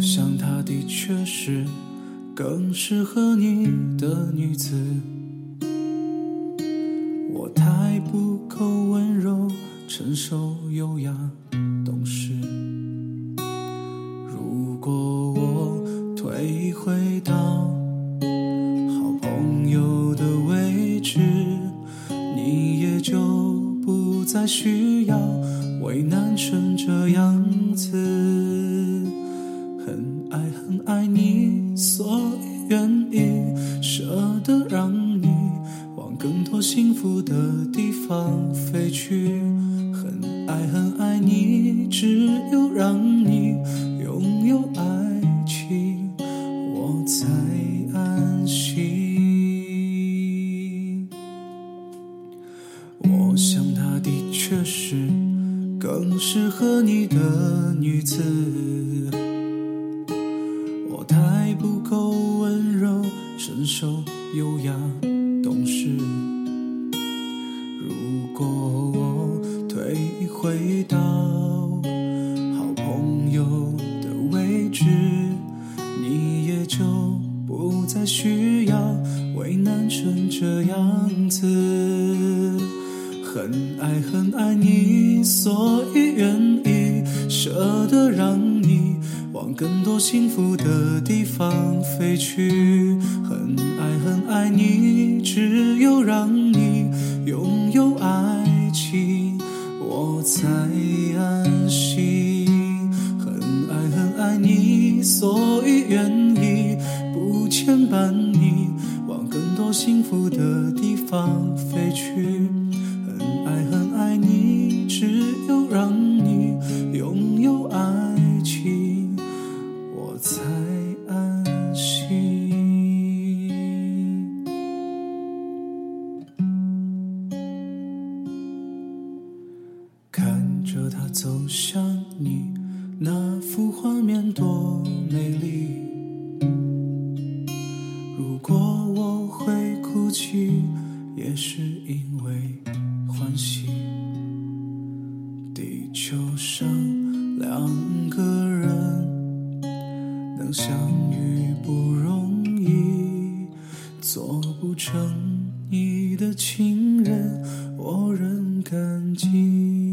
想她的确是更适合你的女子。我太不够温柔、成熟、优雅、懂事。如果我退回到好朋友的位置，你也就不再需要为难成这样子。爱你，所以愿意舍得让你往更多幸福的地方飞去。很爱很爱你，只有让你拥有爱情，我才安心。我想她的确是更适合你的女子。我太不够温柔、成熟、优雅、懂事。如果我退回到好朋友的位置，你也就不再需要为难成这样子。很爱很爱你，所以愿意舍得让往更多幸福的地方飞去。很爱很爱你，只有让你拥有爱情，我才安心。很爱很爱你，所以愿意不牵绊你往更多幸福的地方着他走向你，那幅画面多美丽。如果我会哭泣，也是因为欢喜。地球上两个人能相遇不容易，做不成你的情人，我仍感激。